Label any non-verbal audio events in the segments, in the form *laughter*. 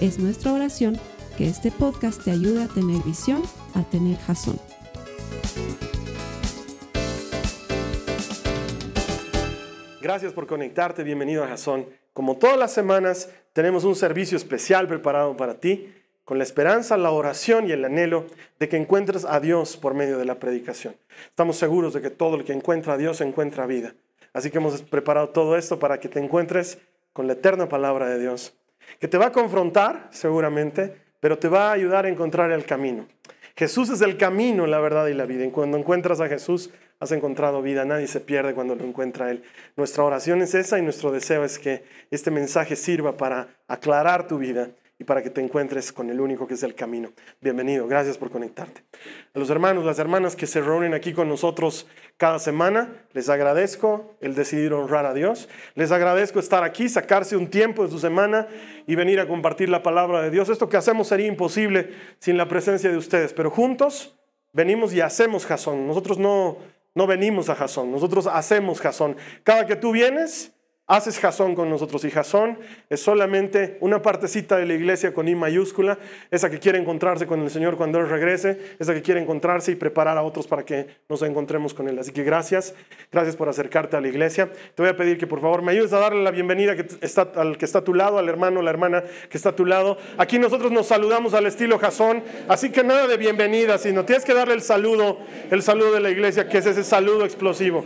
Es nuestra oración que este podcast te ayude a tener visión, a tener jazón. Gracias por conectarte, bienvenido a Jazón. Como todas las semanas, tenemos un servicio especial preparado para ti, con la esperanza, la oración y el anhelo de que encuentres a Dios por medio de la predicación. Estamos seguros de que todo el que encuentra a Dios encuentra vida. Así que hemos preparado todo esto para que te encuentres con la eterna palabra de Dios, que te va a confrontar seguramente, pero te va a ayudar a encontrar el camino. Jesús es el camino, la verdad y la vida. Y cuando encuentras a Jesús, has encontrado vida. Nadie se pierde cuando lo encuentra Él. Nuestra oración es esa y nuestro deseo es que este mensaje sirva para aclarar tu vida y para que te encuentres con el único que es el camino. Bienvenido, gracias por conectarte. A los hermanos, las hermanas que se reúnen aquí con nosotros cada semana, les agradezco el decidir honrar a Dios. Les agradezco estar aquí, sacarse un tiempo de su semana y venir a compartir la palabra de Dios. Esto que hacemos sería imposible sin la presencia de ustedes, pero juntos venimos y hacemos jazón. Nosotros no, no venimos a jazón, nosotros hacemos jazón. Cada que tú vienes, haces jazón con nosotros. Y jazón es solamente una partecita de la iglesia con I mayúscula, esa que quiere encontrarse con el Señor cuando Él regrese, esa que quiere encontrarse y preparar a otros para que nos encontremos con Él. Así que gracias, gracias por acercarte a la iglesia. Te voy a pedir que por favor me ayudes a darle la bienvenida que está, al que está a tu lado, al hermano, la hermana que está a tu lado. Aquí nosotros nos saludamos al estilo jazón, así que nada de bienvenida, sino tienes que darle el saludo, el saludo de la iglesia, que es ese saludo explosivo.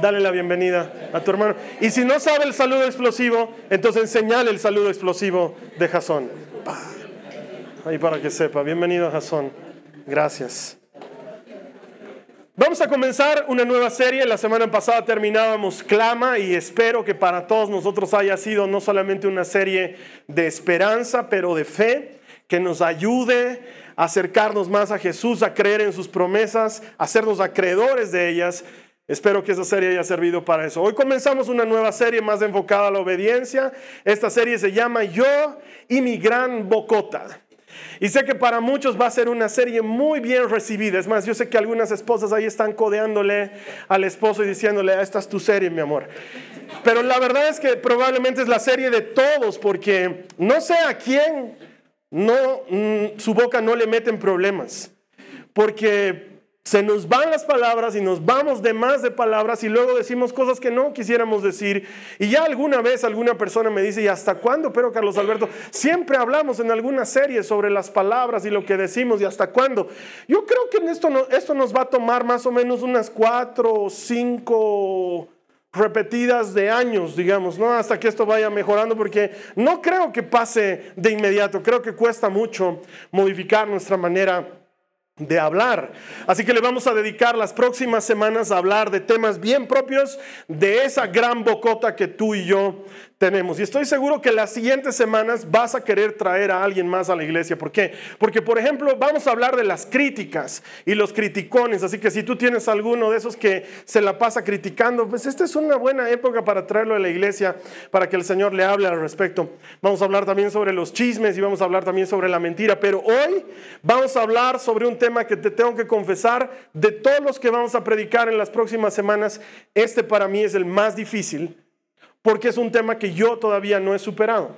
Dale la bienvenida a tu hermano. Y si no sabe el saludo explosivo, entonces enseñale el saludo explosivo de Jasón. Ahí para que sepa. Bienvenido Jasón. Gracias. Vamos a comenzar una nueva serie. La semana pasada terminábamos Clama y espero que para todos nosotros haya sido no solamente una serie de esperanza, pero de fe, que nos ayude a acercarnos más a Jesús, a creer en sus promesas, a hacernos acreedores de ellas Espero que esa serie haya servido para eso. Hoy comenzamos una nueva serie más enfocada a la obediencia. Esta serie se llama Yo y mi gran bocota. Y sé que para muchos va a ser una serie muy bien recibida. Es más, yo sé que algunas esposas ahí están codeándole al esposo y diciéndole, esta es tu serie, mi amor. Pero la verdad es que probablemente es la serie de todos, porque no sé a quién no, mm, su boca no le meten problemas. Porque se nos van las palabras y nos vamos de más de palabras y luego decimos cosas que no quisiéramos decir. Y ya alguna vez alguna persona me dice, ¿y hasta cuándo? Pero Carlos Alberto, siempre hablamos en alguna serie sobre las palabras y lo que decimos y hasta cuándo. Yo creo que esto, esto nos va a tomar más o menos unas cuatro o cinco repetidas de años, digamos, ¿no? Hasta que esto vaya mejorando, porque no creo que pase de inmediato, creo que cuesta mucho modificar nuestra manera de hablar. Así que le vamos a dedicar las próximas semanas a hablar de temas bien propios de esa gran bocota que tú y yo tenemos. Y estoy seguro que las siguientes semanas vas a querer traer a alguien más a la iglesia. ¿Por qué? Porque, por ejemplo, vamos a hablar de las críticas y los criticones. Así que si tú tienes alguno de esos que se la pasa criticando, pues esta es una buena época para traerlo a la iglesia, para que el Señor le hable al respecto. Vamos a hablar también sobre los chismes y vamos a hablar también sobre la mentira. Pero hoy vamos a hablar sobre un tema que te tengo que confesar, de todos los que vamos a predicar en las próximas semanas, este para mí es el más difícil, porque es un tema que yo todavía no he superado.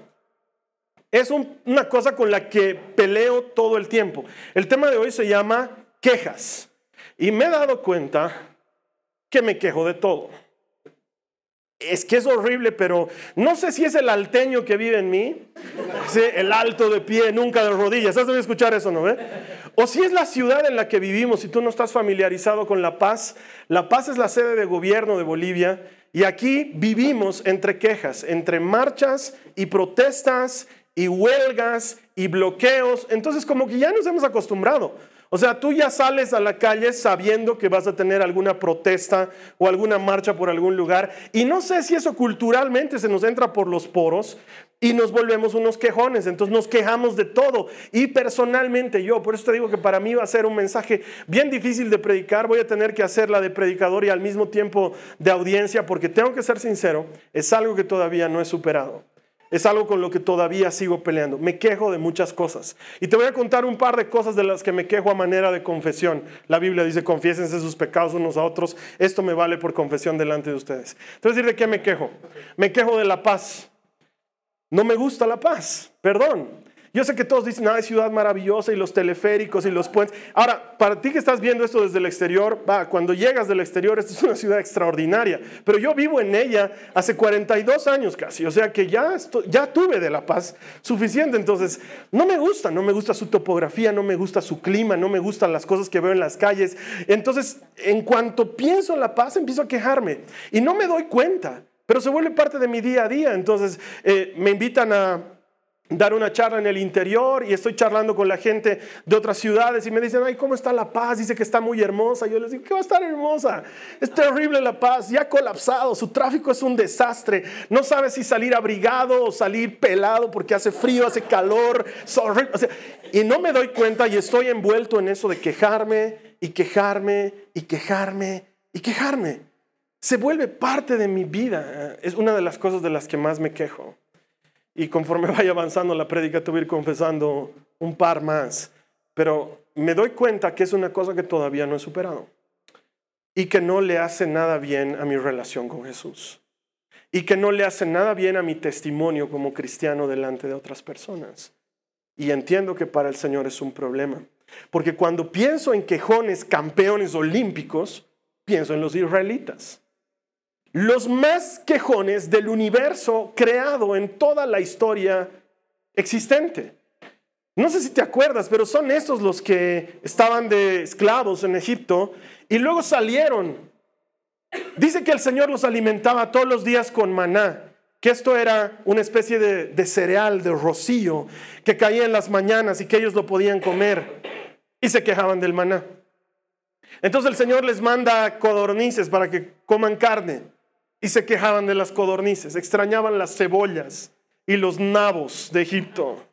Es una cosa con la que peleo todo el tiempo. El tema de hoy se llama quejas. Y me he dado cuenta que me quejo de todo es que es horrible, pero no sé si es el alteño que vive en mí, el alto de pie, nunca de rodillas. ¿Has de escuchar eso, no? ve? O si es la ciudad en la que vivimos, si tú no estás familiarizado con La Paz. La Paz es la sede de gobierno de Bolivia y aquí vivimos entre quejas, entre marchas y protestas y huelgas y bloqueos. Entonces como que ya nos hemos acostumbrado. O sea, tú ya sales a la calle sabiendo que vas a tener alguna protesta o alguna marcha por algún lugar. Y no sé si eso culturalmente se nos entra por los poros y nos volvemos unos quejones. Entonces nos quejamos de todo. Y personalmente yo, por eso te digo que para mí va a ser un mensaje bien difícil de predicar. Voy a tener que hacerla de predicador y al mismo tiempo de audiencia porque tengo que ser sincero, es algo que todavía no he superado. Es algo con lo que todavía sigo peleando. Me quejo de muchas cosas. Y te voy a contar un par de cosas de las que me quejo a manera de confesión. La Biblia dice, confiésense sus pecados unos a otros. Esto me vale por confesión delante de ustedes. Entonces, ¿de qué me quejo? Me quejo de la paz. No me gusta la paz, perdón. Yo sé que todos dicen, ah, ciudad maravillosa y los teleféricos y los puentes. Ahora, para ti que estás viendo esto desde el exterior, va, cuando llegas del exterior, esta es una ciudad extraordinaria. Pero yo vivo en ella hace 42 años casi, o sea que ya, ya tuve de La Paz suficiente. Entonces, no me gusta, no me gusta su topografía, no me gusta su clima, no me gustan las cosas que veo en las calles. Entonces, en cuanto pienso en La Paz, empiezo a quejarme y no me doy cuenta, pero se vuelve parte de mi día a día. Entonces, eh, me invitan a dar una charla en el interior y estoy charlando con la gente de otras ciudades y me dicen, ay, ¿cómo está La Paz? Dice que está muy hermosa. Yo les digo, ¿qué va a estar hermosa? Es terrible La Paz, ya ha colapsado, su tráfico es un desastre. No sabe si salir abrigado o salir pelado porque hace frío, hace calor. y no me doy cuenta y estoy envuelto en eso de quejarme y quejarme y quejarme y quejarme. Se vuelve parte de mi vida. Es una de las cosas de las que más me quejo. Y conforme *laughs* vaya avanzando la prédica, te voy a ir confesando un par más. Pero me doy cuenta que es una cosa que todavía no he superado. Y que no le hace nada bien a mi relación con Jesús. Y que no le hace nada bien a mi testimonio como cristiano delante de otras personas. Y entiendo que para el Señor es un problema. Porque cuando pienso en quejones campeones olímpicos, pienso en los israelitas los más quejones del universo creado en toda la historia existente. No sé si te acuerdas, pero son estos los que estaban de esclavos en Egipto y luego salieron. Dice que el Señor los alimentaba todos los días con maná, que esto era una especie de, de cereal, de rocío, que caía en las mañanas y que ellos lo podían comer y se quejaban del maná. Entonces el Señor les manda codornices para que coman carne y se quejaban de las codornices, extrañaban las cebollas y los nabos de Egipto.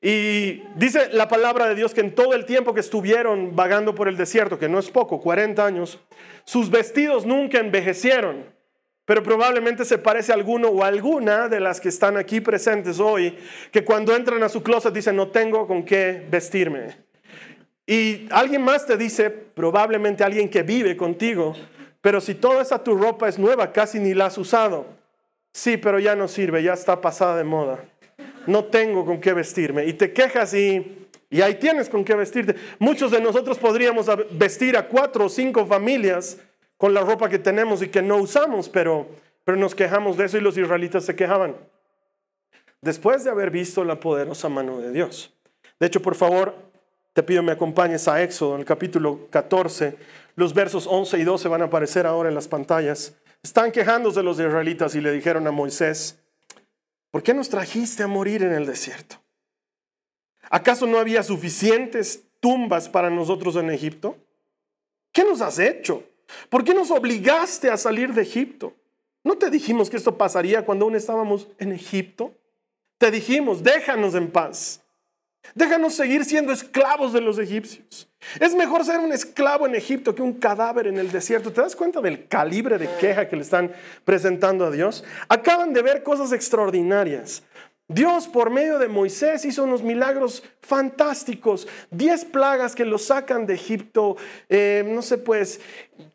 Y dice la palabra de Dios que en todo el tiempo que estuvieron vagando por el desierto, que no es poco, 40 años, sus vestidos nunca envejecieron, pero probablemente se parece a alguno o alguna de las que están aquí presentes hoy, que cuando entran a su closet dicen, no tengo con qué vestirme. Y alguien más te dice, probablemente alguien que vive contigo, pero si toda esa tu ropa es nueva, casi ni la has usado. Sí, pero ya no sirve, ya está pasada de moda. No tengo con qué vestirme. Y te quejas y, y ahí tienes con qué vestirte. Muchos de nosotros podríamos vestir a cuatro o cinco familias con la ropa que tenemos y que no usamos, pero, pero nos quejamos de eso y los israelitas se quejaban. Después de haber visto la poderosa mano de Dios. De hecho, por favor, te pido me acompañes a Éxodo, en el capítulo 14, los versos 11 y 12 van a aparecer ahora en las pantallas. Están quejándose los israelitas y le dijeron a Moisés, ¿por qué nos trajiste a morir en el desierto? ¿Acaso no había suficientes tumbas para nosotros en Egipto? ¿Qué nos has hecho? ¿Por qué nos obligaste a salir de Egipto? ¿No te dijimos que esto pasaría cuando aún estábamos en Egipto? Te dijimos, déjanos en paz. Déjanos seguir siendo esclavos de los egipcios. Es mejor ser un esclavo en Egipto que un cadáver en el desierto. ¿Te das cuenta del calibre de queja que le están presentando a Dios? Acaban de ver cosas extraordinarias. Dios por medio de Moisés hizo unos milagros fantásticos, diez plagas que lo sacan de Egipto, eh, no sé pues,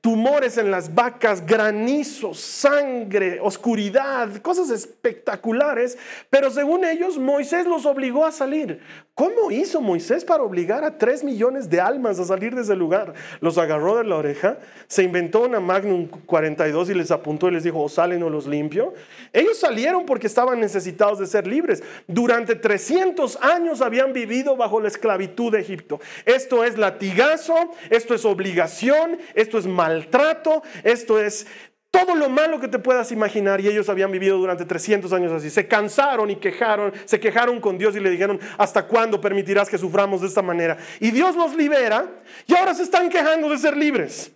tumores en las vacas, granizo, sangre, oscuridad, cosas espectaculares, pero según ellos Moisés los obligó a salir. ¿Cómo hizo Moisés para obligar a tres millones de almas a salir de ese lugar? Los agarró de la oreja, se inventó una Magnum 42 y les apuntó y les dijo, o salen o los limpio. Ellos salieron porque estaban necesitados de ser libres. Durante 300 años habían vivido bajo la esclavitud de Egipto. Esto es latigazo, esto es obligación, esto es maltrato, esto es todo lo malo que te puedas imaginar y ellos habían vivido durante 300 años así. Se cansaron y quejaron, se quejaron con Dios y le dijeron, ¿hasta cuándo permitirás que suframos de esta manera? Y Dios los libera y ahora se están quejando de ser libres.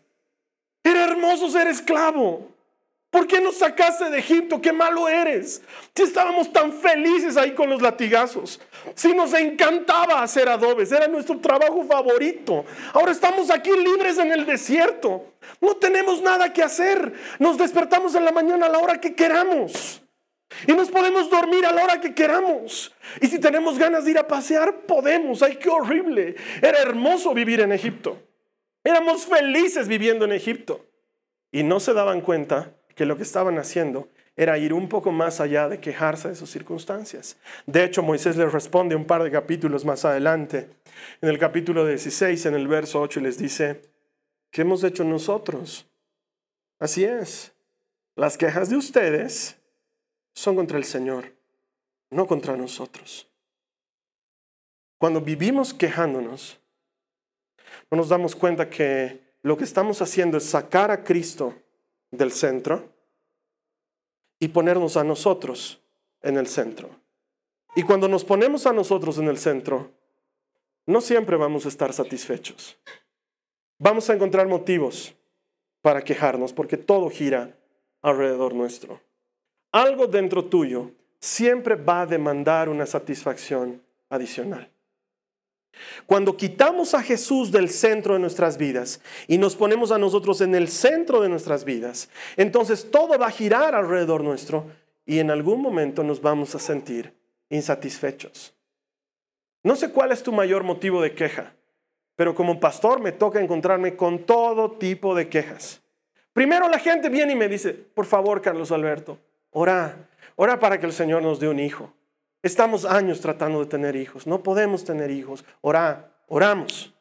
Era hermoso ser esclavo. ¿Por qué nos sacaste de Egipto? ¡Qué malo eres! Si estábamos tan felices ahí con los latigazos. Si nos encantaba hacer adobes. Era nuestro trabajo favorito. Ahora estamos aquí libres en el desierto. No tenemos nada que hacer. Nos despertamos en la mañana a la hora que queramos. Y nos podemos dormir a la hora que queramos. Y si tenemos ganas de ir a pasear, podemos. ¡Ay, qué horrible! Era hermoso vivir en Egipto. Éramos felices viviendo en Egipto. Y no se daban cuenta que lo que estaban haciendo era ir un poco más allá de quejarse de sus circunstancias. De hecho, Moisés les responde un par de capítulos más adelante. En el capítulo 16, en el verso 8, les dice, ¿qué hemos hecho nosotros? Así es, las quejas de ustedes son contra el Señor, no contra nosotros. Cuando vivimos quejándonos, no nos damos cuenta que lo que estamos haciendo es sacar a Cristo del centro y ponernos a nosotros en el centro. Y cuando nos ponemos a nosotros en el centro, no siempre vamos a estar satisfechos. Vamos a encontrar motivos para quejarnos porque todo gira alrededor nuestro. Algo dentro tuyo siempre va a demandar una satisfacción adicional. Cuando quitamos a Jesús del centro de nuestras vidas y nos ponemos a nosotros en el centro de nuestras vidas, entonces todo va a girar alrededor nuestro y en algún momento nos vamos a sentir insatisfechos. No sé cuál es tu mayor motivo de queja, pero como pastor me toca encontrarme con todo tipo de quejas. Primero la gente viene y me dice, por favor, Carlos Alberto, ora, ora para que el Señor nos dé un hijo. Estamos años tratando de tener hijos, no podemos tener hijos. Ora, oramos.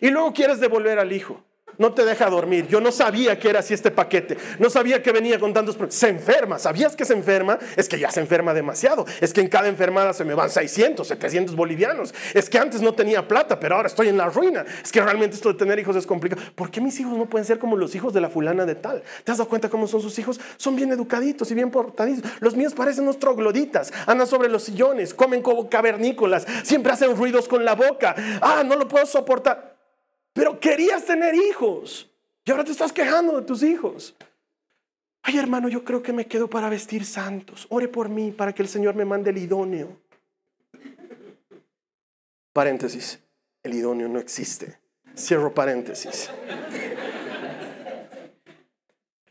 Y luego quieres devolver al hijo no te deja dormir. Yo no sabía que era así este paquete. No sabía que venía con tantos problemas. Se enferma. ¿Sabías que se enferma? Es que ya se enferma demasiado. Es que en cada enfermada se me van 600, 700 bolivianos. Es que antes no tenía plata, pero ahora estoy en la ruina. Es que realmente esto de tener hijos es complicado. ¿Por qué mis hijos no pueden ser como los hijos de la fulana de tal? ¿Te has dado cuenta cómo son sus hijos? Son bien educaditos y bien portaditos. Los míos parecen unos trogloditas. Andan sobre los sillones, comen como cavernícolas, siempre hacen ruidos con la boca. Ah, no lo puedo soportar. Pero querías tener hijos y ahora te estás quejando de tus hijos. Ay, hermano, yo creo que me quedo para vestir santos. Ore por mí para que el Señor me mande el idóneo. Paréntesis, el idóneo no existe. Cierro paréntesis.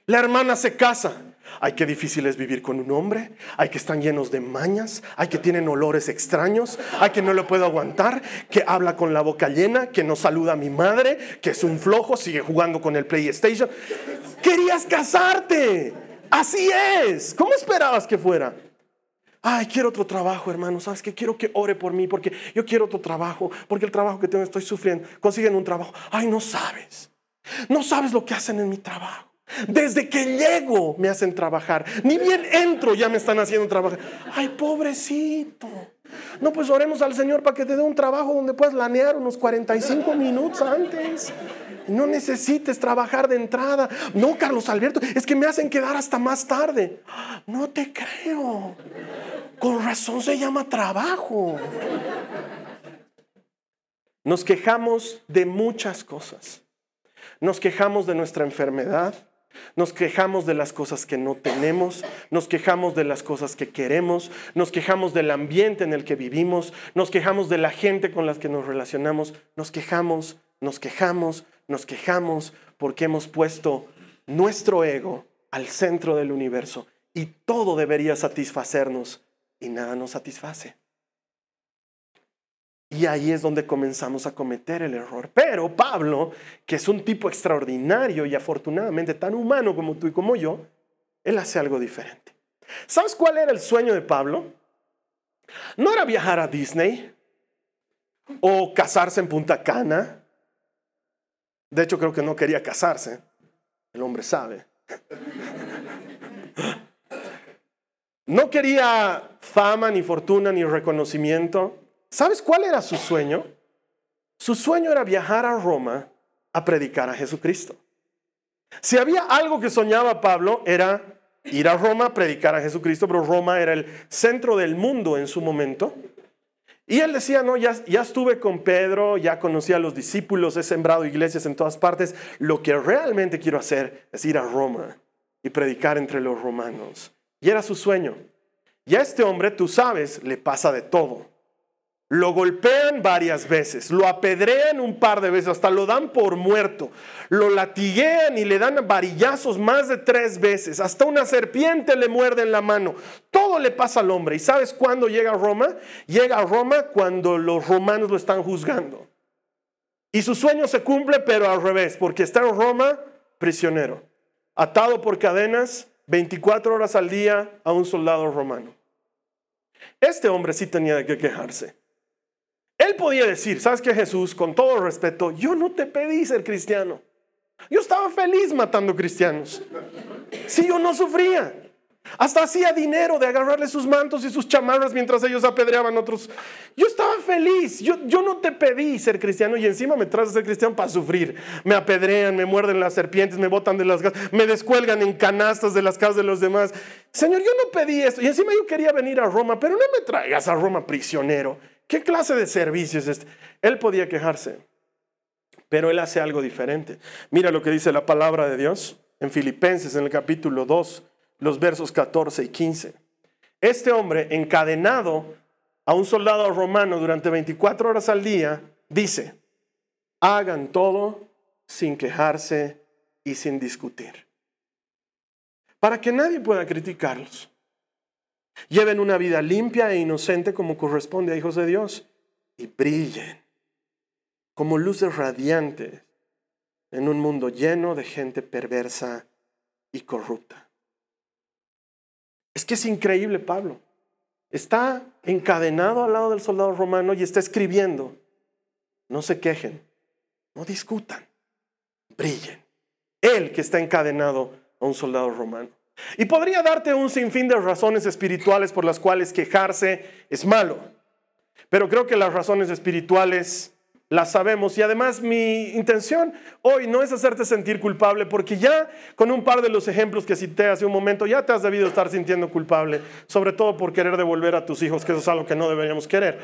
La hermana se casa. Ay, qué difícil es vivir con un hombre. Ay, que están llenos de mañas. Ay, que tienen olores extraños. Ay, que no lo puedo aguantar. Que habla con la boca llena. Que no saluda a mi madre. Que es un flojo. Sigue jugando con el PlayStation. Querías casarte. Así es. ¿Cómo esperabas que fuera? Ay, quiero otro trabajo, hermano. ¿Sabes qué? Quiero que ore por mí porque yo quiero otro trabajo. Porque el trabajo que tengo estoy sufriendo. Consiguen un trabajo. Ay, no sabes. No sabes lo que hacen en mi trabajo. Desde que llego me hacen trabajar. Ni bien entro ya me están haciendo trabajar. Ay, pobrecito. No, pues oremos al Señor para que te dé un trabajo donde puedas lanear unos 45 minutos antes. No necesites trabajar de entrada. No, Carlos Alberto, es que me hacen quedar hasta más tarde. No te creo. Con razón se llama trabajo. Nos quejamos de muchas cosas. Nos quejamos de nuestra enfermedad. Nos quejamos de las cosas que no tenemos, nos quejamos de las cosas que queremos, nos quejamos del ambiente en el que vivimos, nos quejamos de la gente con la que nos relacionamos, nos quejamos, nos quejamos, nos quejamos porque hemos puesto nuestro ego al centro del universo y todo debería satisfacernos y nada nos satisface. Y ahí es donde comenzamos a cometer el error. Pero Pablo, que es un tipo extraordinario y afortunadamente tan humano como tú y como yo, él hace algo diferente. ¿Sabes cuál era el sueño de Pablo? No era viajar a Disney o casarse en Punta Cana. De hecho, creo que no quería casarse. El hombre sabe. No quería fama, ni fortuna, ni reconocimiento. ¿Sabes cuál era su sueño? Su sueño era viajar a Roma a predicar a Jesucristo. Si había algo que soñaba Pablo era ir a Roma, predicar a Jesucristo, pero Roma era el centro del mundo en su momento. Y él decía, no, ya, ya estuve con Pedro, ya conocí a los discípulos, he sembrado iglesias en todas partes. Lo que realmente quiero hacer es ir a Roma y predicar entre los romanos. Y era su sueño. Y a este hombre, tú sabes, le pasa de todo. Lo golpean varias veces, lo apedrean un par de veces, hasta lo dan por muerto, lo latiguean y le dan varillazos más de tres veces, hasta una serpiente le muerde en la mano. Todo le pasa al hombre. ¿Y sabes cuándo llega a Roma? Llega a Roma cuando los romanos lo están juzgando. Y su sueño se cumple, pero al revés, porque está en Roma prisionero, atado por cadenas 24 horas al día a un soldado romano. Este hombre sí tenía que quejarse. Él podía decir, ¿sabes qué Jesús? Con todo respeto, yo no te pedí ser cristiano. Yo estaba feliz matando cristianos. Si yo no sufría. Hasta hacía dinero de agarrarle sus mantos y sus chamarras mientras ellos apedreaban otros. Yo estaba feliz. Yo, yo no te pedí ser cristiano y encima me traes a ser cristiano para sufrir. Me apedrean, me muerden las serpientes, me botan de las casas, me descuelgan en canastas de las casas de los demás. Señor, yo no pedí esto. Y encima yo quería venir a Roma, pero no me traigas a Roma prisionero. ¿Qué clase de servicio es este? Él podía quejarse, pero él hace algo diferente. Mira lo que dice la palabra de Dios en Filipenses, en el capítulo 2, los versos 14 y 15. Este hombre, encadenado a un soldado romano durante 24 horas al día, dice, hagan todo sin quejarse y sin discutir, para que nadie pueda criticarlos. Lleven una vida limpia e inocente como corresponde a hijos de Dios y brillen como luces radiantes en un mundo lleno de gente perversa y corrupta. Es que es increíble Pablo. Está encadenado al lado del soldado romano y está escribiendo. No se quejen, no discutan, brillen. Él que está encadenado a un soldado romano. Y podría darte un sinfín de razones espirituales por las cuales quejarse es malo. Pero creo que las razones espirituales las sabemos. Y además mi intención hoy no es hacerte sentir culpable, porque ya con un par de los ejemplos que cité hace un momento, ya te has debido estar sintiendo culpable, sobre todo por querer devolver a tus hijos, que eso es algo que no deberíamos querer.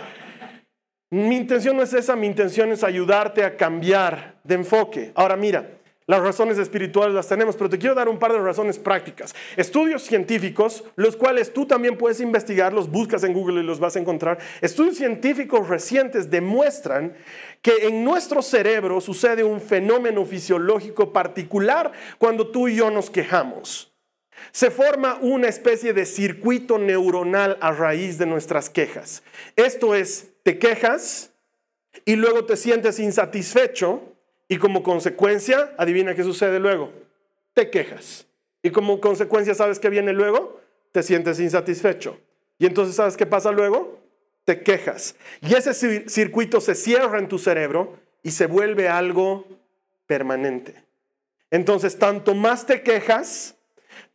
Mi intención no es esa, mi intención es ayudarte a cambiar de enfoque. Ahora mira, las razones espirituales las tenemos, pero te quiero dar un par de razones prácticas. Estudios científicos, los cuales tú también puedes investigar, los buscas en Google y los vas a encontrar. Estudios científicos recientes demuestran que en nuestro cerebro sucede un fenómeno fisiológico particular cuando tú y yo nos quejamos. Se forma una especie de circuito neuronal a raíz de nuestras quejas. Esto es, te quejas y luego te sientes insatisfecho y como consecuencia, adivina qué sucede luego. Te quejas. Y como consecuencia, ¿sabes qué viene luego? Te sientes insatisfecho. Y entonces, ¿sabes qué pasa luego? Te quejas. Y ese circuito se cierra en tu cerebro y se vuelve algo permanente. Entonces, tanto más te quejas,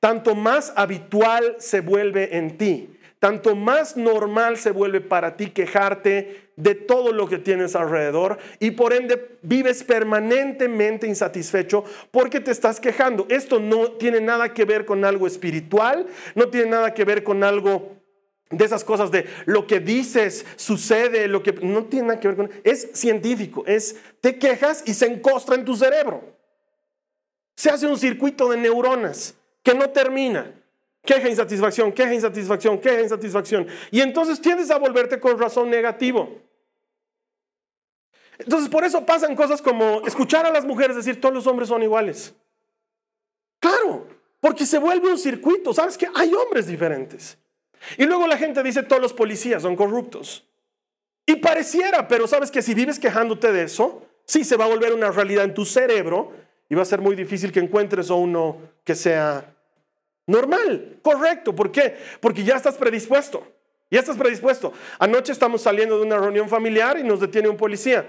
tanto más habitual se vuelve en ti tanto más normal se vuelve para ti quejarte de todo lo que tienes alrededor y por ende vives permanentemente insatisfecho porque te estás quejando. Esto no tiene nada que ver con algo espiritual, no tiene nada que ver con algo de esas cosas de lo que dices sucede, lo que no tiene nada que ver con es científico, es te quejas y se encostra en tu cerebro. Se hace un circuito de neuronas que no termina. Queja, insatisfacción, queja, insatisfacción, queja, insatisfacción. Y entonces tiendes a volverte con razón negativo. Entonces por eso pasan cosas como escuchar a las mujeres decir todos los hombres son iguales. Claro, porque se vuelve un circuito. ¿Sabes que Hay hombres diferentes. Y luego la gente dice todos los policías son corruptos. Y pareciera, pero sabes que si vives quejándote de eso, sí se va a volver una realidad en tu cerebro y va a ser muy difícil que encuentres a uno que sea Normal, correcto. ¿Por qué? Porque ya estás predispuesto. Ya estás predispuesto. Anoche estamos saliendo de una reunión familiar y nos detiene un policía.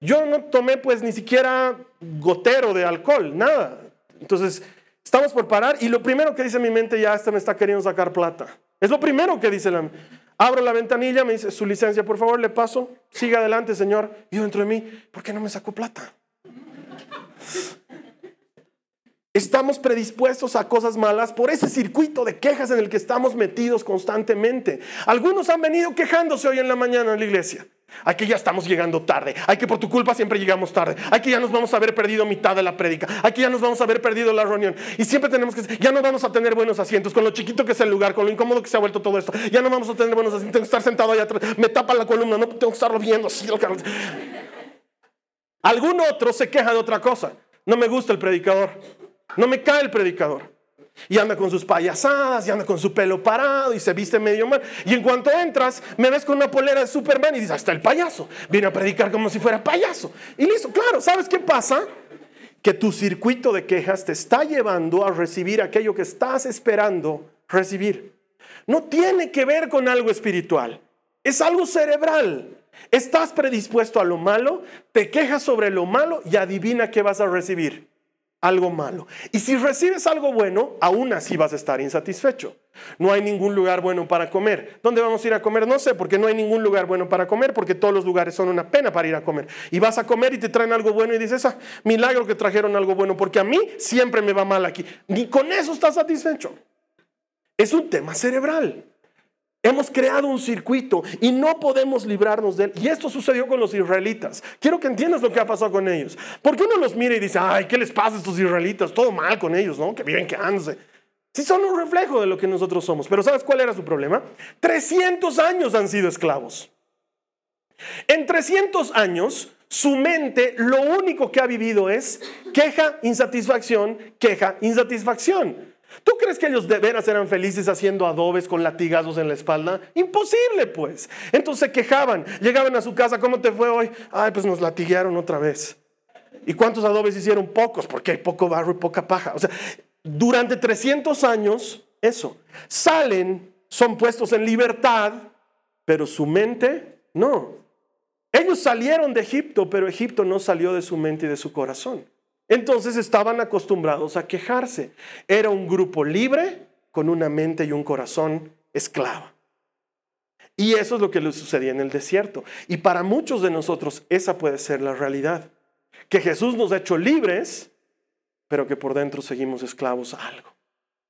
Yo no tomé pues ni siquiera gotero de alcohol, nada. Entonces, estamos por parar y lo primero que dice mi mente, ya este me está queriendo sacar plata. Es lo primero que dice la... Abro la ventanilla, me dice, su licencia, por favor, le paso. Siga adelante, señor. Y yo dentro de mí, ¿por qué no me sacó plata? estamos predispuestos a cosas malas por ese circuito de quejas en el que estamos metidos constantemente. Algunos han venido quejándose hoy en la mañana en la iglesia. Hay que ya estamos llegando tarde. Hay que por tu culpa siempre llegamos tarde. Hay que ya nos vamos a haber perdido mitad de la prédica. Hay que ya nos vamos a haber perdido la reunión. Y siempre tenemos que, ya no vamos a tener buenos asientos. Con lo chiquito que es el lugar, con lo incómodo que se ha vuelto todo esto. Ya no vamos a tener buenos asientos. Tengo que estar sentado allá atrás. Me tapa la columna. No tengo que estarlo viendo así. Algún otro se queja de otra cosa. No me gusta el predicador. No me cae el predicador. Y anda con sus payasadas, y anda con su pelo parado, y se viste medio mal. Y en cuanto entras, me ves con una polera de Superman y dices, hasta el payaso. Viene a predicar como si fuera payaso. Y listo, claro, ¿sabes qué pasa? Que tu circuito de quejas te está llevando a recibir aquello que estás esperando recibir. No tiene que ver con algo espiritual, es algo cerebral. Estás predispuesto a lo malo, te quejas sobre lo malo y adivina qué vas a recibir algo malo. Y si recibes algo bueno, aún así vas a estar insatisfecho. No hay ningún lugar bueno para comer. ¿Dónde vamos a ir a comer? No sé, porque no hay ningún lugar bueno para comer, porque todos los lugares son una pena para ir a comer. Y vas a comer y te traen algo bueno y dices, ah, milagro que trajeron algo bueno, porque a mí siempre me va mal aquí. Ni con eso estás satisfecho. Es un tema cerebral. Hemos creado un circuito y no podemos librarnos de él. Y esto sucedió con los israelitas. Quiero que entiendas lo que ha pasado con ellos. Porque uno los mira y dice, ay, ¿qué les pasa a estos israelitas? Todo mal con ellos, ¿no? Que viven quedándose. Sí, son un reflejo de lo que nosotros somos. Pero ¿sabes cuál era su problema? 300 años han sido esclavos. En 300 años, su mente lo único que ha vivido es queja, insatisfacción, queja, insatisfacción. ¿Tú crees que ellos de veras eran felices haciendo adobes con latigazos en la espalda? Imposible, pues. Entonces se quejaban, llegaban a su casa, ¿cómo te fue hoy? Ay, pues nos latiguearon otra vez. ¿Y cuántos adobes hicieron? Pocos, porque hay poco barro y poca paja. O sea, durante 300 años, eso. Salen, son puestos en libertad, pero su mente no. Ellos salieron de Egipto, pero Egipto no salió de su mente y de su corazón. Entonces estaban acostumbrados a quejarse. Era un grupo libre con una mente y un corazón esclava. Y eso es lo que le sucedía en el desierto. Y para muchos de nosotros esa puede ser la realidad. Que Jesús nos ha hecho libres, pero que por dentro seguimos esclavos a algo,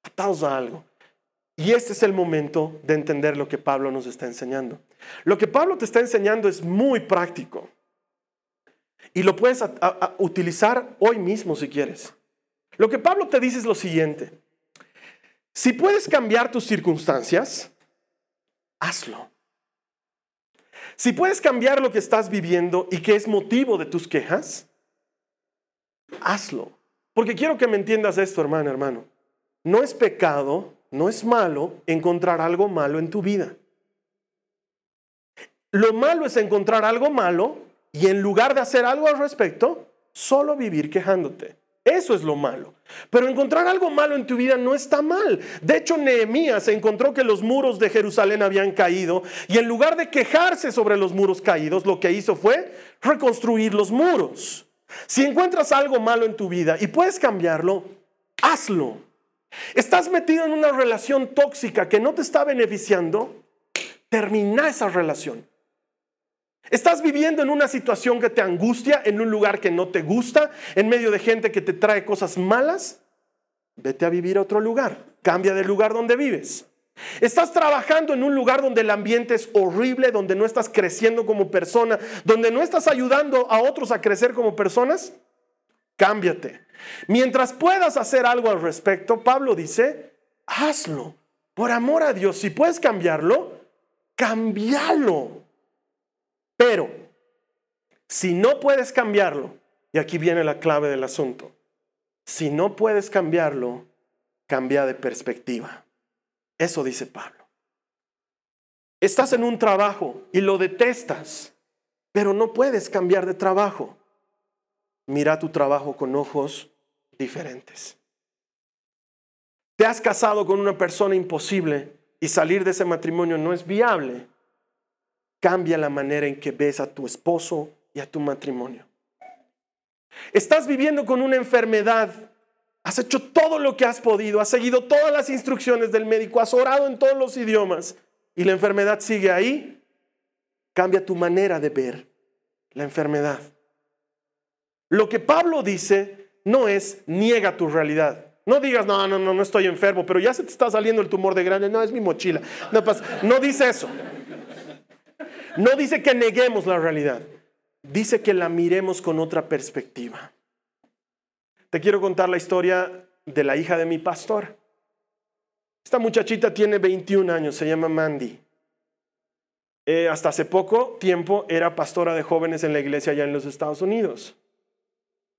atados a algo. Y este es el momento de entender lo que Pablo nos está enseñando. Lo que Pablo te está enseñando es muy práctico. Y lo puedes utilizar hoy mismo si quieres. Lo que Pablo te dice es lo siguiente. Si puedes cambiar tus circunstancias, hazlo. Si puedes cambiar lo que estás viviendo y que es motivo de tus quejas, hazlo. Porque quiero que me entiendas esto, hermano, hermano. No es pecado, no es malo encontrar algo malo en tu vida. Lo malo es encontrar algo malo y en lugar de hacer algo al respecto, solo vivir quejándote. Eso es lo malo. Pero encontrar algo malo en tu vida no está mal. De hecho, Nehemías encontró que los muros de Jerusalén habían caído y en lugar de quejarse sobre los muros caídos, lo que hizo fue reconstruir los muros. Si encuentras algo malo en tu vida y puedes cambiarlo, hazlo. Estás metido en una relación tóxica que no te está beneficiando, termina esa relación. Estás viviendo en una situación que te angustia, en un lugar que no te gusta, en medio de gente que te trae cosas malas. Vete a vivir a otro lugar. Cambia de lugar donde vives. Estás trabajando en un lugar donde el ambiente es horrible, donde no estás creciendo como persona, donde no estás ayudando a otros a crecer como personas. Cámbiate. Mientras puedas hacer algo al respecto, Pablo dice, hazlo. Por amor a Dios, si puedes cambiarlo, cambialo. Pero, si no puedes cambiarlo, y aquí viene la clave del asunto, si no puedes cambiarlo, cambia de perspectiva. Eso dice Pablo. Estás en un trabajo y lo detestas, pero no puedes cambiar de trabajo. Mira tu trabajo con ojos diferentes. Te has casado con una persona imposible y salir de ese matrimonio no es viable cambia la manera en que ves a tu esposo y a tu matrimonio. Estás viviendo con una enfermedad. Has hecho todo lo que has podido, has seguido todas las instrucciones del médico, has orado en todos los idiomas y la enfermedad sigue ahí. Cambia tu manera de ver la enfermedad. Lo que Pablo dice no es niega tu realidad. No digas, no, no, no, no estoy enfermo, pero ya se te está saliendo el tumor de grande. No, es mi mochila. No, no dice eso. No dice que neguemos la realidad. Dice que la miremos con otra perspectiva. Te quiero contar la historia de la hija de mi pastor. Esta muchachita tiene 21 años, se llama Mandy. Eh, hasta hace poco tiempo era pastora de jóvenes en la iglesia allá en los Estados Unidos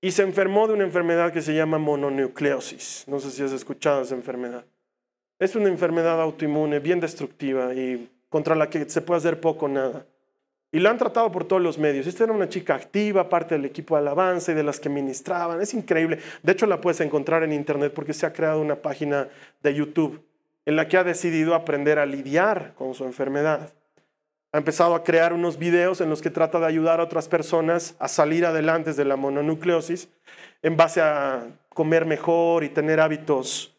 y se enfermó de una enfermedad que se llama mononucleosis. No sé si has escuchado esa enfermedad. Es una enfermedad autoinmune bien destructiva y contra la que se puede hacer poco o nada. Y la han tratado por todos los medios. Esta era una chica activa, parte del equipo de alabanza y de las que ministraban. Es increíble. De hecho, la puedes encontrar en internet porque se ha creado una página de YouTube en la que ha decidido aprender a lidiar con su enfermedad. Ha empezado a crear unos videos en los que trata de ayudar a otras personas a salir adelante de la mononucleosis en base a comer mejor y tener hábitos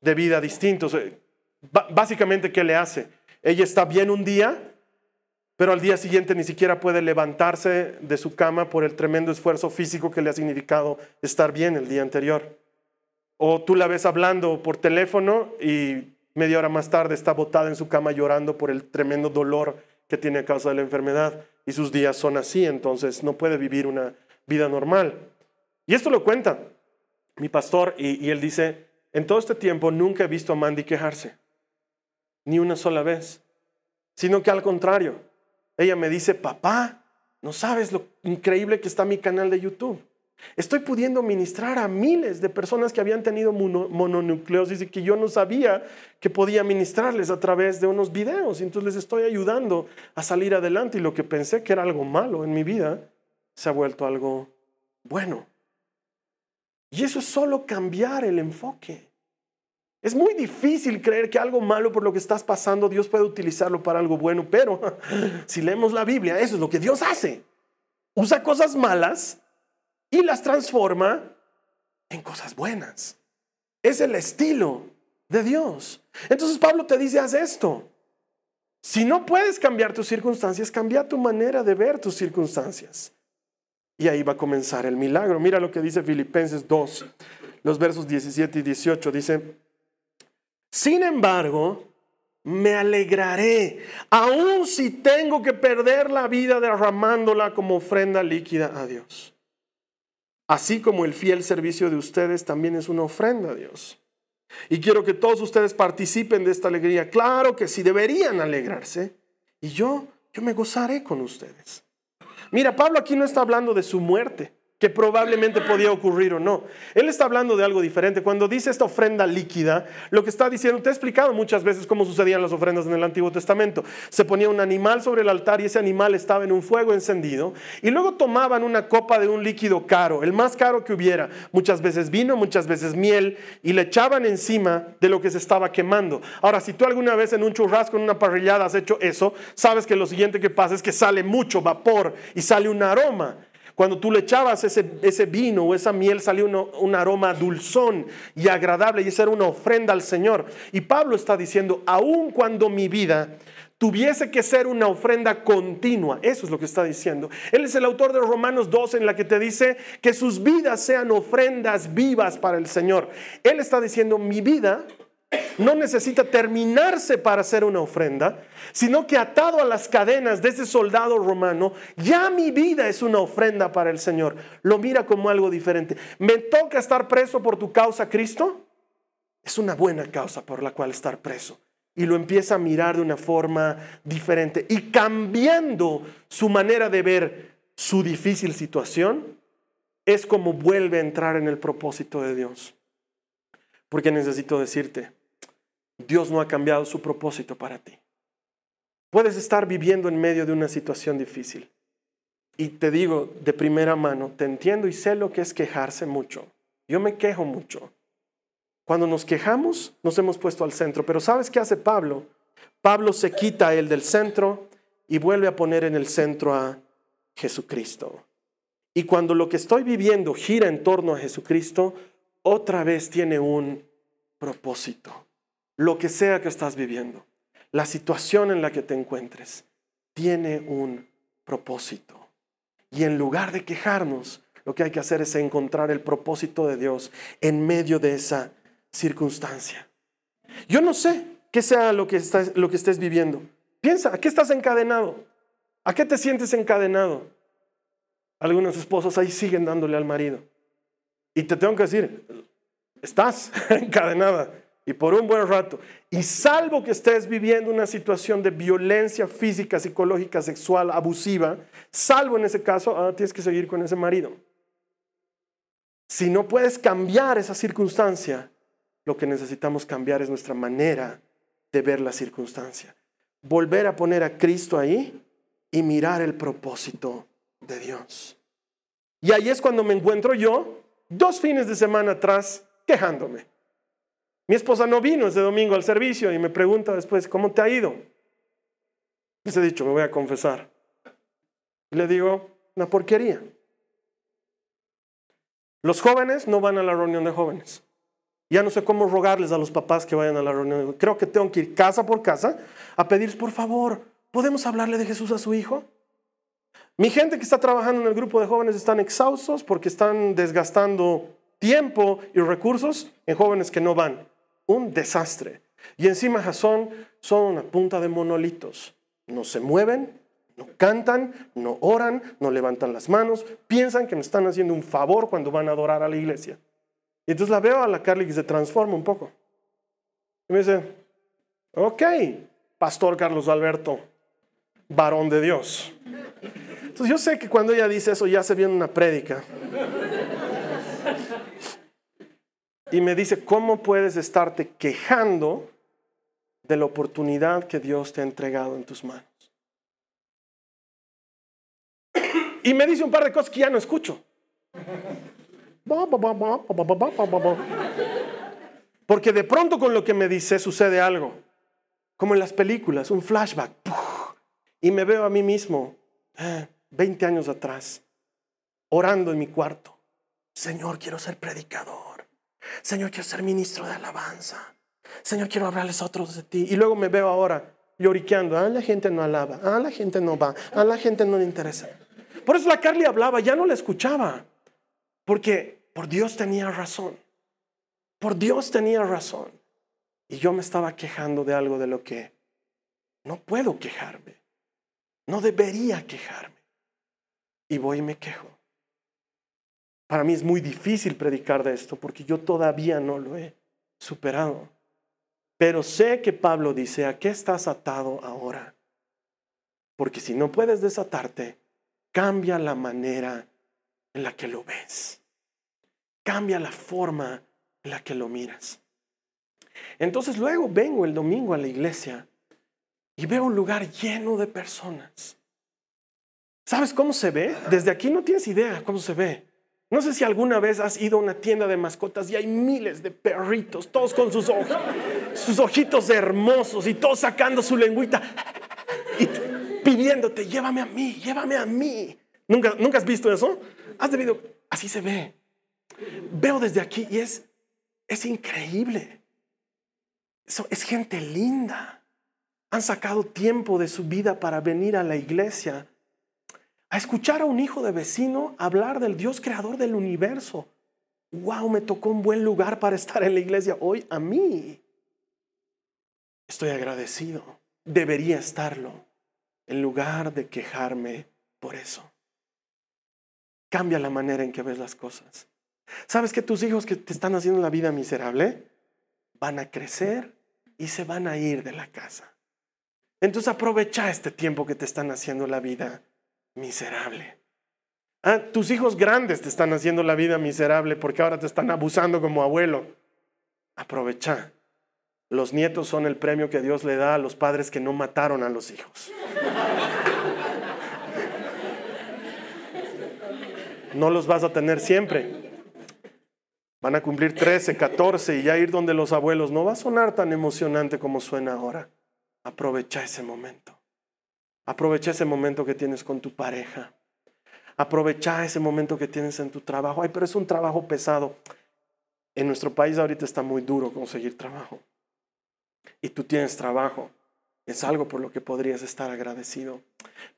de vida distintos. Eh, básicamente, ¿qué le hace? Ella está bien un día, pero al día siguiente ni siquiera puede levantarse de su cama por el tremendo esfuerzo físico que le ha significado estar bien el día anterior. O tú la ves hablando por teléfono y media hora más tarde está botada en su cama llorando por el tremendo dolor que tiene a causa de la enfermedad y sus días son así, entonces no puede vivir una vida normal. Y esto lo cuenta mi pastor y, él dice, en todo este tiempo nunca he visto a Mandy quejarse, ni una sola vez, sino que al contrario, ella me dice, papá, no sabes lo increíble que está mi canal de YouTube. Estoy pudiendo ministrar a miles de personas que habían tenido mononucleosis y que yo no sabía que podía ministrarles a través de unos videos. Entonces les estoy ayudando a salir adelante y lo que pensé que era algo malo en mi vida se ha vuelto algo bueno. Y eso es solo cambiar el enfoque. Es muy difícil creer que algo malo por lo que estás pasando Dios puede utilizarlo para algo bueno, pero *laughs* si leemos la Biblia, eso es lo que Dios hace. Usa cosas malas y las transforma en cosas buenas. Es el estilo de Dios. Entonces Pablo te dice, haz esto. Si no puedes cambiar tus circunstancias, cambia tu manera de ver tus circunstancias. Y ahí va a comenzar el milagro. Mira lo que dice Filipenses 2, los versos 17 y 18. Dice, sin embargo, me alegraré, aun si tengo que perder la vida derramándola como ofrenda líquida a Dios así como el fiel servicio de ustedes también es una ofrenda a Dios. Y quiero que todos ustedes participen de esta alegría. Claro que sí deberían alegrarse. Y yo, yo me gozaré con ustedes. Mira, Pablo aquí no está hablando de su muerte que probablemente podía ocurrir o no. Él está hablando de algo diferente. Cuando dice esta ofrenda líquida, lo que está diciendo, te he explicado muchas veces cómo sucedían las ofrendas en el Antiguo Testamento. Se ponía un animal sobre el altar y ese animal estaba en un fuego encendido y luego tomaban una copa de un líquido caro, el más caro que hubiera, muchas veces vino, muchas veces miel, y le echaban encima de lo que se estaba quemando. Ahora, si tú alguna vez en un churrasco, en una parrillada has hecho eso, sabes que lo siguiente que pasa es que sale mucho vapor y sale un aroma. Cuando tú le echabas ese, vino o esa miel salía un aroma dulzón y agradable y esa era una ofrenda al Señor. Y Pablo está diciendo, aun cuando mi vida tuviese que ser una ofrenda continua. Eso es lo que está diciendo. Él es el autor de Romanos 2 en la que te dice que sus vidas sean ofrendas vivas para el Señor. Él está diciendo, mi vida no necesita terminarse para hacer una ofrenda, sino que atado a las cadenas de ese soldado romano, ya mi vida es una ofrenda para el Señor. Lo mira como algo diferente. ¿Me toca estar preso por tu causa, Cristo? Es una buena causa por la cual estar preso. Y lo empieza a mirar de una forma diferente y cambiando su manera de ver su difícil situación, es como vuelve a entrar en el propósito de Dios. Porque necesito decirte, Dios no ha cambiado su propósito para ti. Puedes estar viviendo en medio de una situación difícil. Y te digo de primera mano, te entiendo y sé lo que es quejarse mucho. Yo me quejo mucho. Cuando nos quejamos, nos hemos puesto al centro. Pero ¿sabes qué hace Pablo? Pablo se quita a él del centro y vuelve a poner en el centro a Jesucristo. Y cuando lo que estoy viviendo gira en torno a Jesucristo, otra vez tiene un propósito lo que sea que estás viviendo, la situación en la que te encuentres, tiene un propósito. Y en lugar de quejarnos, Lo que hay que hacer es encontrar el propósito de Dios en medio de esa circunstancia. Yo no sé qué sea lo que, estás, lo que estés viviendo. Piensa, ¿a qué estás encadenado? ¿A qué te sientes encadenado? Algunos esposos ahí siguen dándole al marido. Y te tengo que decir, estás *laughs* encadenada y por un buen rato. Y salvo que estés viviendo una situación de violencia física, psicológica, sexual, abusiva, salvo en ese caso, ah, tienes que seguir con ese marido. Si no puedes cambiar esa circunstancia, lo que necesitamos cambiar es nuestra manera de ver la circunstancia. Volver a poner a Cristo ahí y mirar el propósito de Dios. Y ahí es cuando me encuentro yo, dos fines de semana atrás, quejándome. Mi esposa no vino ese domingo al servicio y me pregunta después, ¿cómo te ha ido? Les he dicho, me voy a confesar. Le digo, una porquería. Los jóvenes no van a la reunión de jóvenes. Ya no sé cómo rogarles a los papás que vayan a la reunión. Creo que tengo que ir casa por casa a pedir, por favor, ¿podemos hablarle de Jesús a su hijo? Mi gente que está trabajando en el grupo de jóvenes están exhaustos porque están desgastando tiempo y recursos en jóvenes que no van un desastre. Y encima Jasón son una punta de monolitos. No se mueven, no cantan, no oran, no levantan las manos, piensan que me están haciendo un favor cuando van a adorar a la iglesia. Y entonces la veo a la Carly que se transforma un poco. Y me dice, ok, Pastor Carlos Alberto, varón de Dios. Entonces yo sé que cuando ella dice eso ya se viene una prédica y me dice, ¿cómo puedes estarte quejando de la oportunidad que Dios te ha entregado en tus manos? Y me dice un par de cosas que ya no escucho. Porque de pronto con lo que me dice sucede algo, como en las películas, un flashback. Y me veo a mí mismo, 20 años atrás, orando en mi cuarto. Señor, quiero ser predicador. Señor, quiero ser ministro de alabanza. Señor, quiero hablarles a otros de ti. Y luego me veo ahora lloriqueando. Ah, la gente no alaba. Ah, la gente no va. Ah, la gente no le interesa. Por eso la Carly hablaba, ya no la escuchaba. Porque por Dios tenía razón. Por Dios tenía razón. Y yo me estaba quejando de algo de lo que no puedo quejarme. No debería quejarme. Y voy y me quejo. Para mí es muy difícil predicar de esto porque yo todavía no lo he superado. Pero sé que Pablo dice, ¿a qué estás atado ahora? Porque si no puedes desatarte, cambia la manera en la que lo ves. Cambia la forma en la que lo miras. Entonces luego vengo el domingo a la iglesia y veo un lugar lleno de personas. ¿Sabes cómo se ve? Desde aquí no tienes idea cómo se ve. No sé si alguna vez has ido a una tienda de mascotas y hay miles de perritos, todos con sus, ojos, sus ojitos hermosos y todos sacando su lengüita y pidiéndote, llévame a mí, llévame a mí. ¿Nunca, ¿Nunca has visto eso? Has debido, así se ve. Veo desde aquí y es, es increíble. Eso, es gente linda. Han sacado tiempo de su vida para venir a la iglesia a escuchar a un hijo de vecino hablar del Dios creador del universo. Wow, me tocó un buen lugar para estar en la iglesia hoy a mí. Estoy agradecido. Debería estarlo en lugar de quejarme por eso. Cambia la manera en que ves las cosas. ¿Sabes que tus hijos que te están haciendo la vida miserable van a crecer y se van a ir de la casa? Entonces aprovecha este tiempo que te están haciendo la vida miserable. Ah, tus hijos grandes te están haciendo la vida miserable porque ahora te están abusando como abuelo. Aprovecha. Los nietos son el premio que Dios le da a los padres que no mataron a los hijos. No los vas a tener siempre. Van a cumplir 13, 14 y ya ir donde los abuelos no va a sonar tan emocionante como suena ahora. Aprovecha ese momento. Aprovecha ese momento que tienes con tu pareja. Aprovecha ese momento que tienes en tu trabajo. Ay, pero es un trabajo pesado. En nuestro país ahorita está muy duro conseguir trabajo. Y tú tienes trabajo. Es algo por lo que podrías estar agradecido.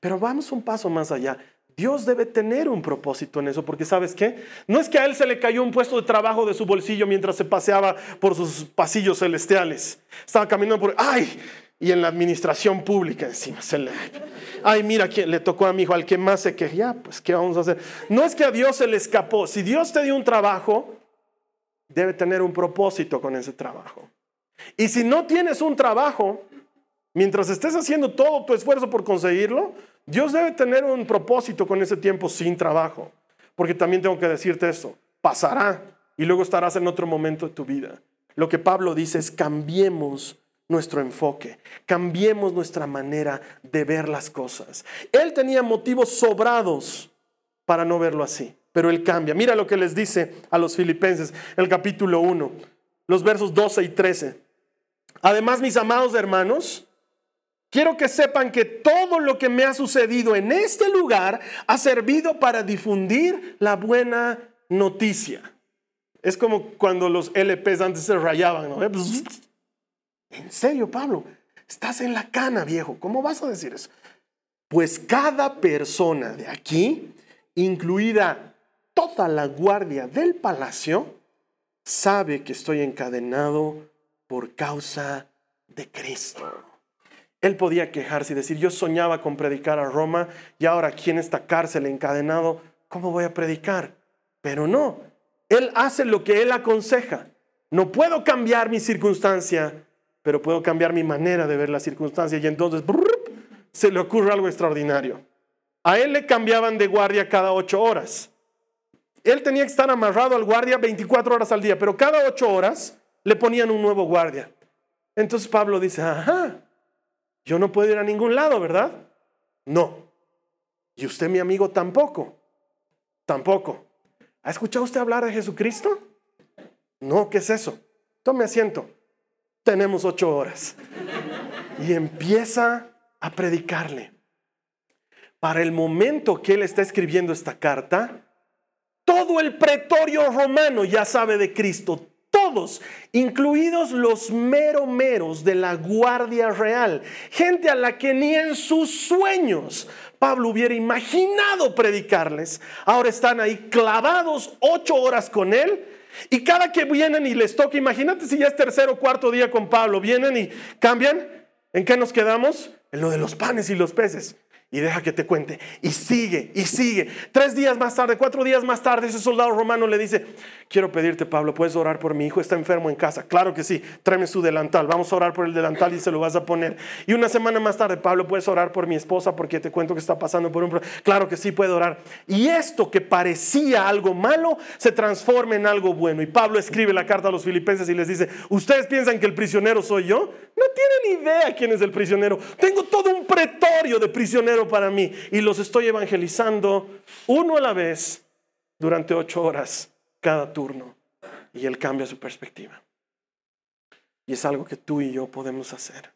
Pero vamos un paso más allá. Dios debe tener un propósito en eso, porque sabes qué? No es que a él se le cayó un puesto de trabajo de su bolsillo mientras se paseaba por sus pasillos celestiales. Estaba caminando por, ay, y en la administración pública encima se le, ay, mira, le tocó a mi hijo, al que más se queja, pues, ¿qué vamos a hacer? No es que a Dios se le escapó. Si Dios te dio un trabajo, debe tener un propósito con ese trabajo. Y si no tienes un trabajo, mientras estés haciendo todo tu esfuerzo por conseguirlo, Dios debe tener un propósito con ese tiempo sin trabajo. Porque también tengo que decirte eso, pasará y luego estarás en otro momento de tu vida. Lo que Pablo dice es cambiemos nuestro enfoque, cambiemos nuestra manera de ver las cosas. Él tenía motivos sobrados para no verlo así, pero él cambia. Mira lo que les dice a los filipenses, el capítulo 1, los versos 12 y 13. Además, mis amados hermanos, Quiero que sepan que todo lo que me ha sucedido en este lugar ha servido para difundir la buena noticia. Es como cuando los LPs antes se rayaban, ¿no? En serio, Pablo, estás en la cana, viejo. ¿Cómo vas a decir eso? Pues cada persona de aquí, incluida toda la guardia del palacio, sabe que estoy encadenado por causa de Cristo. Él podía quejarse y decir, yo soñaba con predicar a Roma y ahora aquí en esta cárcel encadenado, ¿cómo voy a predicar? Pero no, Él hace lo que Él aconseja. No puedo cambiar mi circunstancia, pero puedo cambiar mi manera de ver la circunstancia y entonces se le ocurre algo extraordinario. A Él le cambiaban de guardia cada ocho horas. Él tenía que estar amarrado al guardia 24 horas al día, pero cada ocho horas le ponían un nuevo guardia. Entonces Pablo dice, ajá, yo no puedo ir a ningún lado, ¿verdad? No. ¿Y usted, mi amigo, tampoco? Tampoco. ¿Ha escuchado usted hablar de Jesucristo? No, ¿qué es eso? Tome asiento. Tenemos ocho horas. Y empieza a predicarle. Para el momento que él está escribiendo esta carta, todo el pretorio romano ya sabe de Cristo todos, incluidos los mero meros de la Guardia Real, gente a la que ni en sus sueños Pablo hubiera imaginado predicarles. Ahora están ahí clavados ocho horas con él. Y cada que vienen y les toca, imagínate si ya es tercer o cuarto día con Pablo, vienen y cambian. ¿En qué nos quedamos? En lo de los panes y los peces. Y deja que te cuente. Y sigue, y sigue. Tres días más tarde, cuatro días más tarde, ese soldado romano le dice, quiero pedirte, Pablo, ¿puedes orar por mi hijo? Está enfermo en casa. Claro que sí, tráeme su delantal. Vamos a orar por el delantal y se lo vas a poner. Y una semana más tarde, Pablo, ¿puedes orar por mi esposa? Porque te cuento que está pasando por un problema. Claro que sí, puede orar. Y esto que parecía algo malo, se transforma en algo bueno. Y Pablo escribe la carta a los filipenses y les dice, ¿ustedes piensan que el prisionero soy yo? No tienen idea quién es el prisionero. Tengo todo un pretorio de para mí y los estoy evangelizando uno a la vez durante ocho horas cada turno. Y Él cambia su perspectiva. Y es algo que tú y yo podemos hacer.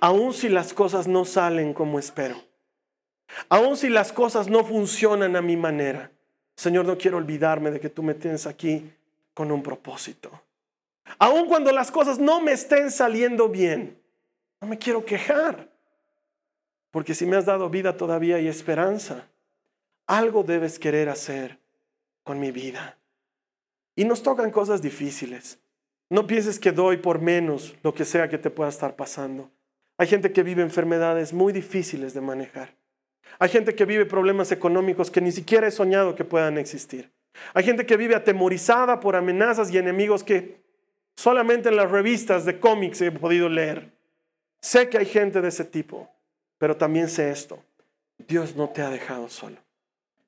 Aun si las cosas no salen como espero. Aun si las cosas no funcionan a mi manera. Señor, no quiero olvidarme de que tú me tienes aquí con un propósito. Aun cuando las cosas no me estén saliendo bien, no me quiero quejar. Porque si me has dado vida todavía y esperanza, algo debes querer hacer con mi vida. Y nos tocan cosas difíciles. No pienses que doy por menos lo que sea que te pueda estar pasando. Hay gente que vive enfermedades muy difíciles de manejar. Hay gente que vive problemas económicos que ni siquiera he soñado que puedan existir. Hay gente que vive atemorizada por amenazas y enemigos que solamente en las revistas de cómics he podido leer. Sé que hay gente de ese tipo. Pero también sé esto, Dios no te ha dejado solo.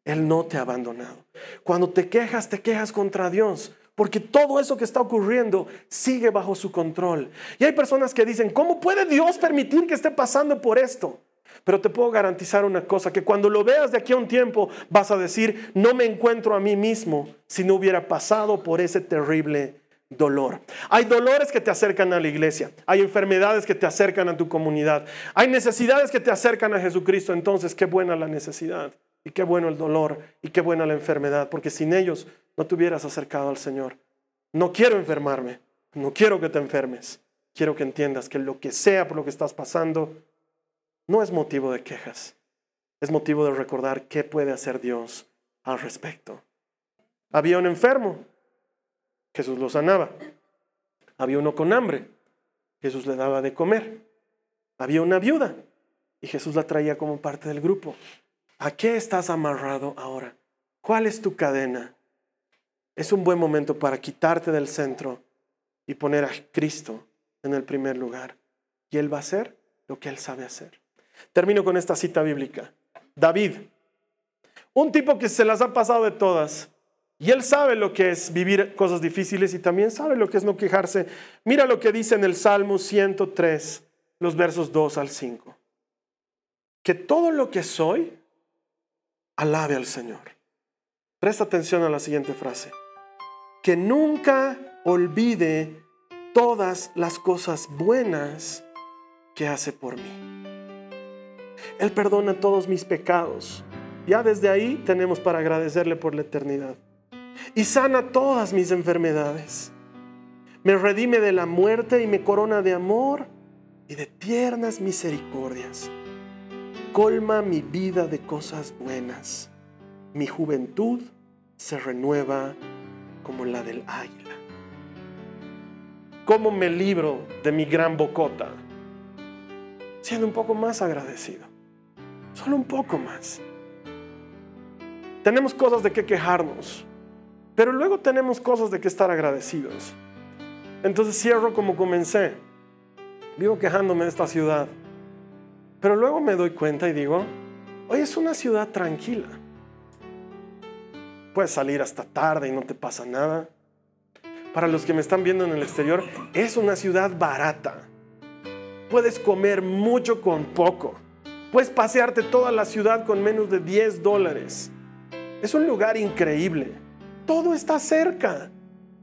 Él no te ha abandonado. Cuando te quejas, te quejas contra Dios, porque todo eso que está ocurriendo sigue bajo su control. Y hay personas que dicen, ¿cómo puede Dios permitir que esté pasando por esto? Pero te puedo garantizar una cosa, que cuando lo veas de aquí a un tiempo vas a decir, no me encuentro a mí mismo si no hubiera pasado por ese terrible dolor. Hay dolores que te acercan a la iglesia, hay enfermedades que te acercan a tu comunidad, hay necesidades que te acercan a Jesucristo. Entonces, qué buena la necesidad y qué bueno el dolor y qué buena la enfermedad, porque sin ellos no te hubieras acercado al Señor. No quiero enfermarme, no quiero que te enfermes. Quiero que entiendas que lo que sea por lo que estás pasando no es motivo de quejas. es motivo de recordar qué puede hacer Dios al respecto. Había un enfermo, Jesús lo sanaba. Había uno con hambre, Jesús le daba de comer. Había una viuda y Jesús la traía como parte del grupo. ¿A qué estás amarrado ahora? ¿Cuál es tu cadena? Es un buen momento para quitarte del centro y poner a Cristo en el primer lugar. Y Él va a hacer lo que Él sabe hacer. Termino con esta cita bíblica. David, un tipo que se las ha pasado de todas. Y él sabe lo que es vivir cosas difíciles y también sabe lo que es no quejarse. Mira lo que dice en el Salmo 103, los versos 2 al 5. Que todo lo que soy, alabe al Señor. Presta atención a la siguiente frase. Que nunca olvide todas las cosas buenas que hace por mí. Él perdona todos mis pecados. Ya desde ahí tenemos para agradecerle por la eternidad. Y sana todas mis enfermedades. Me redime de la muerte y me corona de amor y de tiernas misericordias. Colma mi vida de cosas buenas. Mi juventud se renueva como la del águila. ¿Cómo me libro de mi gran bocota? Siendo un poco más agradecido. Solo un poco más. Tenemos cosas de qué quejarnos, pero luego tenemos cosas de qué estar agradecidos. Entonces cierro como comencé. Vivo quejándome de esta ciudad, pero luego me doy cuenta y digo, hoy es una ciudad tranquila. Puedes salir hasta tarde y no te pasa nada. Para los que me están viendo en el exterior, es una ciudad barata. Puedes comer mucho con poco. Puedes pasearte toda la ciudad con menos de 10 dólares. Es un lugar increíble. Todo está cerca.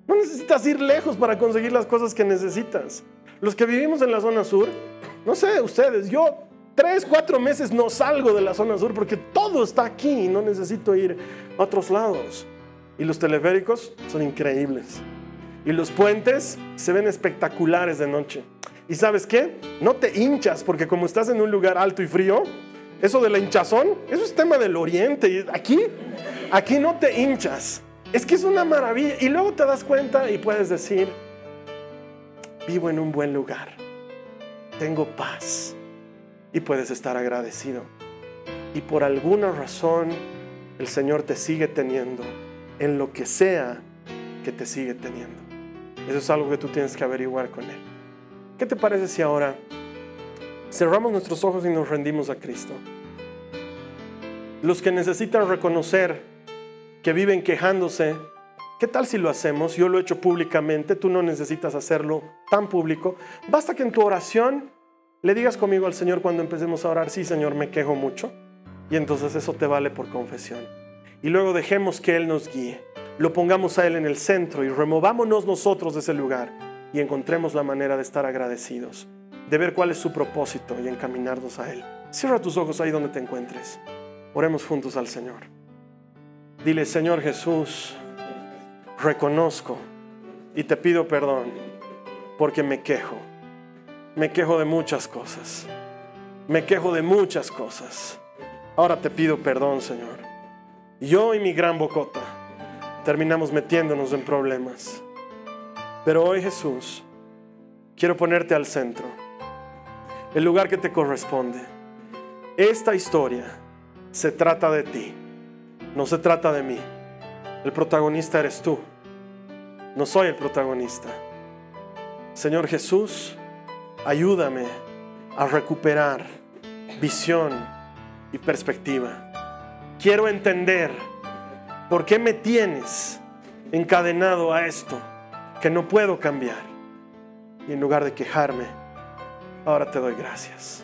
No necesitas ir lejos para conseguir las cosas que necesitas. Los que vivimos en la zona sur, no sé, ustedes, yo tres, cuatro meses no salgo de la zona sur porque todo está aquí y no necesito ir a otros lados. Y los teleféricos son increíbles. Y los puentes se ven espectaculares de noche. Y sabes qué? No te hinchas porque como estás en un lugar alto y frío, eso de la hinchazón, eso es tema del oriente. Aquí, aquí no te hinchas. Es que es una maravilla. Y luego te das cuenta y puedes decir, vivo en un buen lugar. Tengo paz. Y puedes estar agradecido. Y por alguna razón el Señor te sigue teniendo en lo que sea que te sigue teniendo. Eso es algo que tú tienes que averiguar con Él. ¿Qué te parece si ahora cerramos nuestros ojos y nos rendimos a Cristo? Los que necesitan reconocer que viven quejándose, ¿qué tal si lo hacemos? Yo lo he hecho públicamente, tú no necesitas hacerlo tan público. Basta que en tu oración le digas conmigo al Señor cuando empecemos a orar, sí Señor, me quejo mucho. Y entonces eso te vale por confesión. Y luego dejemos que Él nos guíe. Lo pongamos a Él en el centro y removámonos nosotros de ese lugar y encontremos la manera de estar agradecidos, de ver cuál es su propósito y encaminarnos a Él. Cierra tus ojos ahí donde te encuentres. Oremos juntos al Señor. Dile, Señor Jesús, reconozco y te pido perdón porque me quejo. Me quejo de muchas cosas. Me quejo de muchas cosas. Ahora te pido perdón, Señor. Yo y mi gran bocota terminamos metiéndonos en problemas. Pero hoy Jesús, quiero ponerte al centro, el lugar que te corresponde. Esta historia se trata de ti, no se trata de mí. El protagonista eres tú, no soy el protagonista. Señor Jesús, ayúdame a recuperar visión y perspectiva. Quiero entender por qué me tienes encadenado a esto que no puedo cambiar. Y en lugar de quejarme, ahora te doy gracias.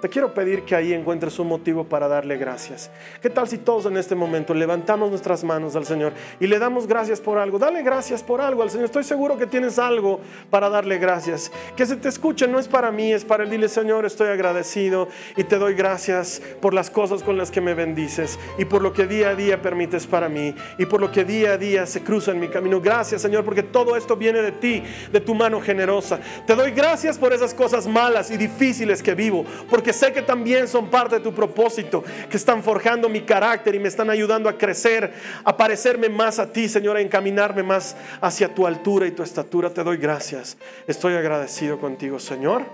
Te quiero pedir que ahí encuentres un motivo para darle gracias. ¿Qué tal si todos en este momento levantamos nuestras manos al Señor y le damos gracias por algo? Dale gracias por algo al Señor. Estoy seguro que tienes algo para darle gracias. Que se te escuche no es para mí, es para él. Dile, Señor, estoy agradecido y te doy gracias por las cosas con las que me bendices y por lo que día a día permites para mí y por lo que día a día se cruza en mi camino. Gracias, Señor, porque todo esto viene de ti, de tu mano generosa. Te doy gracias por esas cosas malas y difíciles que vivo, porque que sé que también son parte de tu propósito, que están forjando mi carácter y me están ayudando a crecer, a parecerme más a ti, Señor, a encaminarme más hacia tu altura y tu estatura. Te doy gracias. Estoy agradecido contigo, Señor.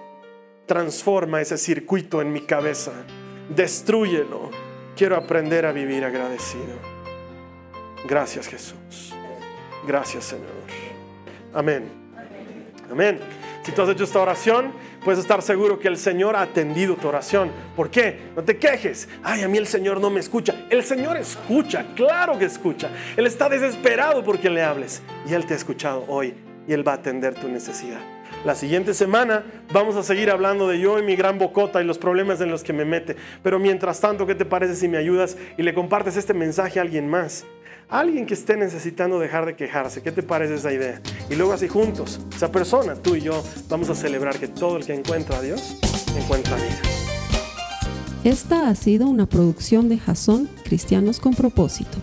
Transforma ese circuito en mi cabeza. Destrúyelo. Quiero aprender a vivir agradecido. Gracias, Jesús. Gracias, Señor. Amén. Amén. Si tú has hecho esta oración, puedes estar seguro que el Señor ha atendido tu oración. ¿Por qué? No te quejes. Ay, a mí el Señor no me escucha. El Señor escucha, claro que escucha. Él está desesperado porque le hables. Y Él te ha escuchado hoy y Él va a atender tu necesidad. La siguiente semana vamos a seguir hablando de yo y mi gran bocota y los problemas en los que me mete. Pero mientras tanto, ¿qué te parece si me ayudas y le compartes este mensaje a alguien más? alguien que esté necesitando dejar de quejarse. ¿Qué te parece esa idea? Y luego así juntos, esa persona, tú y yo, vamos a celebrar que todo el que encuentra a Dios encuentra vida. Esta ha sido una producción de Jason Cristianos con propósito.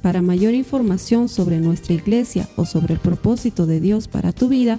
Para mayor información sobre nuestra iglesia o sobre el propósito de Dios para tu vida,